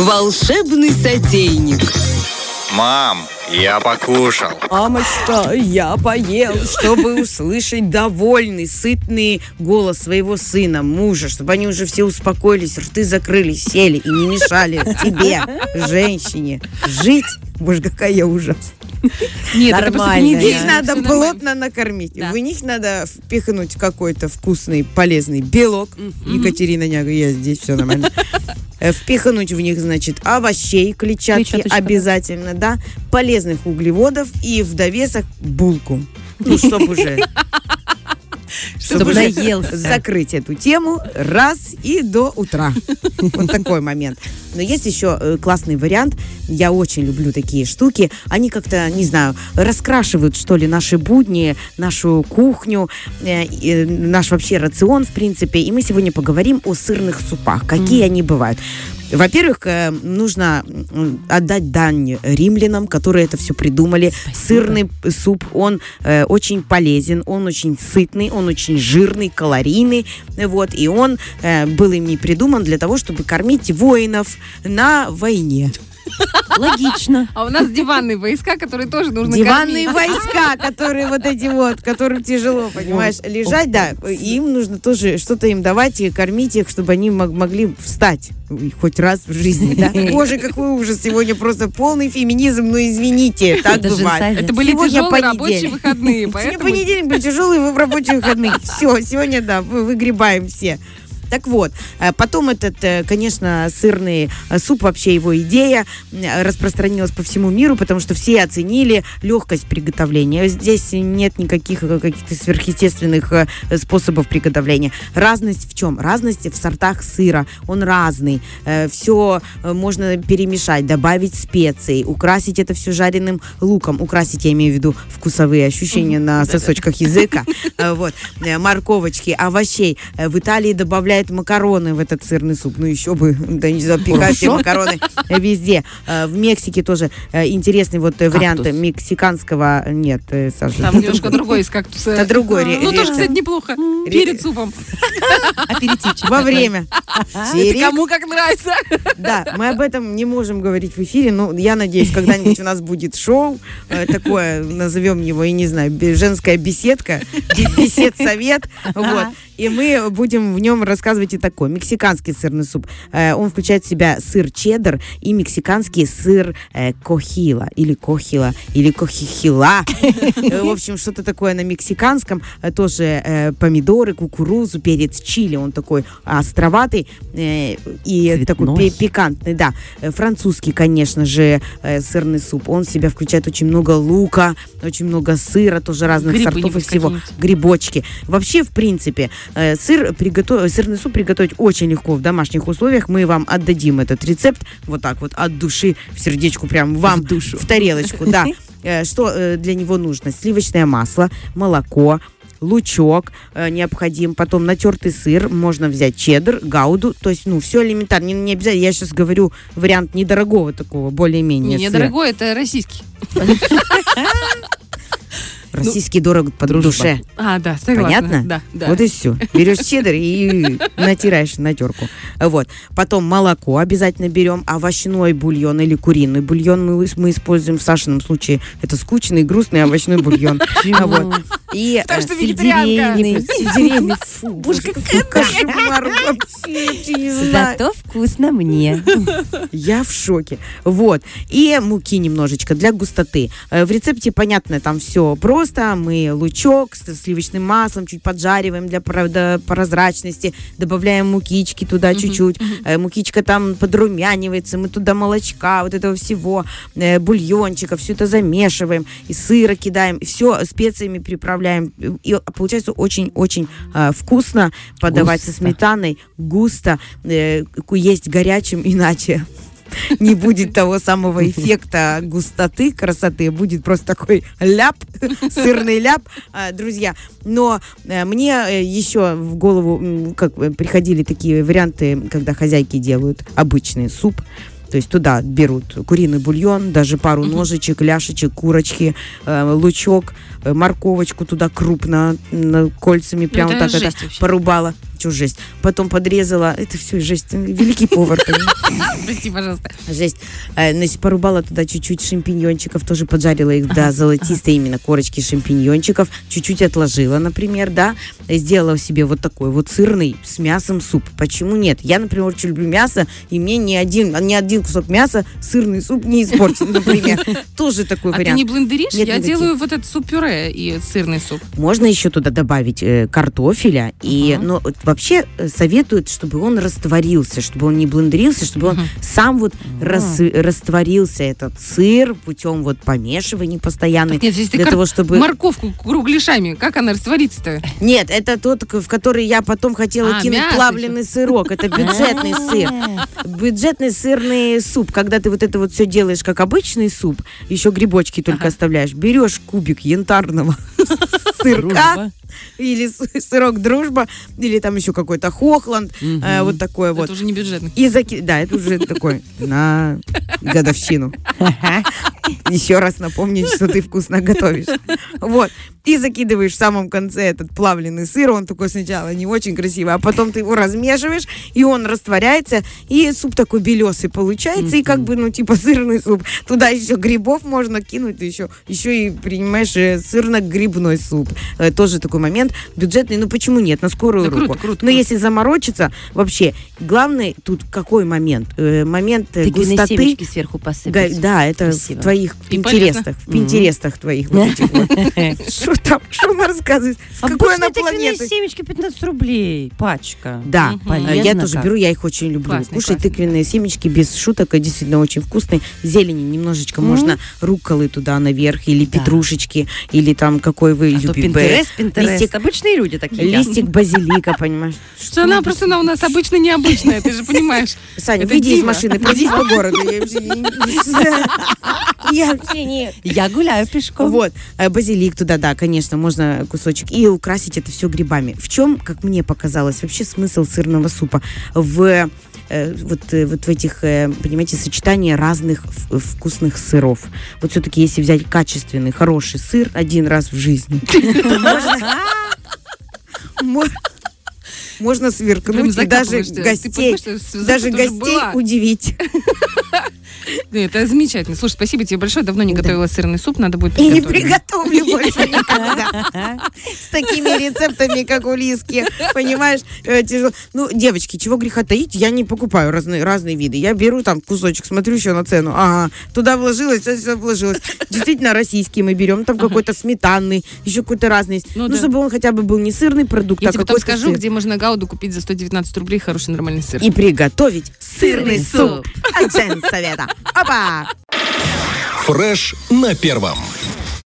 Волшебный сотейник. Мам, я покушал. Мамочка, я поел, чтобы услышать довольный, сытный голос своего сына, мужа, чтобы они уже все успокоились, рты закрыли, сели и не мешали тебе, женщине, жить. Боже, какая я ужасная. Нет, это Нормально. не Их надо нормально. плотно накормить. Да. В них надо впихнуть какой-то вкусный, полезный белок. Екатерина Няга, я здесь, все нормально. Э, Впихнуть в них, значит, овощей, клетчатки Клетчаточка, да. обязательно, да, полезных углеводов и в довесок булку. Ну, чтобы уже... Чтоб уже наелся. закрыть эту тему раз и до утра. Вот такой момент. Но есть еще э, классный вариант. Я очень люблю такие штуки. Они как-то, не знаю, раскрашивают, что ли, наши будни, нашу кухню, э, наш вообще рацион, в принципе. И мы сегодня поговорим о сырных супах. Какие они бывают. Во-первых, э, нужно отдать дань римлянам, которые это все придумали. Сырный суп, он э, очень полезен, он очень сытный, он очень жирный, калорийный. Вот, и он э, был ими придуман для того, чтобы кормить воинов на войне. Логично. А у нас диванные войска, которые тоже нужно Диванные кормить. войска, которые вот эти вот, которым тяжело, понимаешь, лежать, да, им нужно тоже что-то им давать и кормить их, чтобы они мог- могли встать хоть раз в жизни, да? Боже, какой ужас, сегодня просто полный феминизм, ну извините, так Даже бывает. Это были Сегодня тяжелые рабочие выходные, Сегодня поэтому... понедельник был тяжелый, вы в рабочие выходные. Все, сегодня, да, вы- выгребаем все. Так вот, э, потом этот, э, конечно, сырный э, суп, вообще его идея распространилась по всему миру, потому что все оценили легкость приготовления. Здесь нет никаких каких-то сверхъестественных способов приготовления. Разность в чем? Разность в сортах сыра. Он разный. Все можно перемешать, добавить специи, украсить это все жареным луком. Украсить, я имею в виду вкусовые ощущения на сосочках языка. Вот. Морковочки, овощей. В Италии добавляют макароны в этот сырный суп. Ну еще бы, да не запекают все макароны э, везде. Э, В Мексике тоже э, интересный вот вариант мексиканского... Нет, Саша. Там немножко другой из кактуса. Это другой Ну, тоже, кстати, неплохо. Перед супом. Аперитивчик. Во время. Кому как нравится. Да, мы об этом не можем говорить в эфире, но я надеюсь, когда-нибудь у нас будет шоу такое, назовем его, я не знаю, женская беседка, бе- бесед-совет, вот. И мы будем в нем рассказывать и такой. Мексиканский сырный суп. Э, он включает в себя сыр чеддер и мексиканский сыр э, кохила. Или кохила, или кохихила. В общем, что-то такое на мексиканском. Э, Тоже э, помидоры, кукурузу, перец чили. Он такой островатый э, и такой Цветной. пикантный, да. Французский, конечно же, э, сырный суп. Он в себя включает очень много лука, очень много сыра, тоже разных Грибы сортов и всего. Грибочки. Вообще, в принципе, э, сыр приготовить, сырный суп приготовить очень легко в домашних условиях. Мы вам отдадим этот рецепт вот так вот от души в сердечку, прям вам В душу. в тарелочку, да. Э, Что э, для него нужно? Сливочное масло, молоко, лучок э, необходим, потом натертый сыр, можно взять чеддер, гауду, то есть, ну, все элементарно, не, не обязательно, я сейчас говорю вариант недорогого такого, более-менее недорогой, это российский. Российский дорог по дружба. душе. А, да, согласна. Понятно? Да, да. Вот и все. Берешь чеддер и натираешь на терку. Вот. Потом молоко обязательно берем, овощной бульон или куриный бульон мы, мы используем. В Сашином случае это скучный, грустный овощной бульон. Вот. И Потому э, что вегетарианка. сельдерейный, сельдерейный, фу, боже, какой кошмар. Зато вкусно мне. Я в шоке. Вот. И муки немножечко для густоты. Э, В рецепте, понятно, там все просто. Мы лучок с сливочным маслом чуть поджариваем для прозрачности. Добавляем мукички туда чуть-чуть. Э, Мукичка там подрумянивается. Мы туда молочка, вот этого всего, э, бульончика. Все это замешиваем. И сыра кидаем. Все специями приправляем. И получается очень-очень э, вкусно подавать со Густо. сметаной. Густо. э, есть горячим, иначе не будет того самого эффекта густоты, красоты, будет просто такой ляп, сырный ляп, А, друзья. Но э, мне э, еще в голову как приходили такие варианты, когда хозяйки делают обычный суп. То есть туда берут куриный бульон, даже пару ножичек, ляшечек, курочки, э, лучок, морковочку туда крупно, кольцами прямо Ну, это так это вообще. порубала. Что жесть. Потом подрезала, это все жесть, великий повар? Прости, пожалуйста. Жесть. Э, Значит, порубала туда чуть-чуть шампиньончиков, тоже поджарила их до золотистой именно корочки шампиньончиков, чуть-чуть отложила, например, да, сделала себе вот такой вот сырный с мясом суп. Почему нет? Я, например, очень люблю мясо, и мне ни один, ни один кусок мяса сырный суп не испортит, например. Тоже такой А ты вариант. не блендеришь? Я делаю вот этот суп-пюре и сырный суп. Можно еще туда добавить э, картофеля. И, Ага. Вообще э, советуют, чтобы он растворился, чтобы он не блендерился, чтобы он сам вот рас- растворился, этот сыр, путем вот помешивания постоянной. Нет, здесь ты для кар- того, чтобы... Морковку кругляшами, как она растворится-то? Нет, это тот, в который я потом хотела А, кинуть плавленый сырок. Это бюджетный сыр. Бюджетный сырный суп. Когда ты вот это вот все делаешь как обычный суп, еще грибочки только оставляешь, берешь кубик янтарного сырка, Дружба. или сырок дружба, или там еще какой-то хохланд, э, вот такое вот. Это уже не бюджетный. И заки... Да, это уже такой на годовщину. Еще раз напомнить, что ты вкусно готовишь. Вот. И закидываешь в самом конце этот плавленый сыр. Он такой сначала не очень красивый, а потом ты его размешиваешь, и он растворяется, и суп такой белесый получается, и как бы, ну, типа сырный суп. Туда еще грибов можно кинуть, еще, еще и принимаешь э, сырно-грибной суп. Э, Тоже такой момент бюджетный. Ну, почему нет? На скорую Да круто, руку. круто, Но круто. если заморочиться, вообще, главный тут какой момент? Э, момент э, Тыквенные густоты. сверху Га- посыпать. Да, это Красиво. в твоих И интересах, в интересах твоих вот этих вот. Что там? Что она рассказывает? С какой она планеты? семечки 15 рублей, пачка. Да, я тоже беру, я их очень люблю. Классные. тыквенные семечки без шуток, действительно очень вкусные. Зелени немножечко, можно рукколы туда наверх, или Да. петрушечки, или там какой вы А любите. Пинтерест, Пинтерест. листик- Обычные люди такие. Листик базилика, понимаешь? Что она просто она у нас обычно необычная, ты же понимаешь. Саня, выйди из машины, пройдись по городу. Я вообще не- Я гуляю пешком. Вот, э, базилик туда, да, конечно, можно кусочек. И украсить это все грибами. В чем, как мне показалось, вообще смысл сырного супа? В э, вот, э, вот в этих, понимаете, сочетании разных вкусных сыров. Вот все-таки, если взять качественный, хороший сыр один раз в жизни, можно- сверкнуть и даже гостей, даже гостей удивить. Это замечательно. Слушай, спасибо тебе большое. Давно не готовила сырный суп, надо будет И не приготовлю больше никогда. С такими рецептами, как у Лиски. Понимаешь, э, тяжело. Ну, девочки, чего греха таить, я не покупаю разные, разные виды. Я беру там кусочек, смотрю еще на цену. Ага, туда вложилось, все вложилось. Действительно, российский мы берем. Там какой-то сметанный, еще какой-то разный. есть. Ну Ну, да. чтобы он хотя бы был не сырный продукт, Я а тебе потом скажу, сыр. где можно гауду купить за 119 рублей хороший нормальный сыр. И приготовить сырный Сырный суп. От Джен Совета. Опа! Фреш на первом.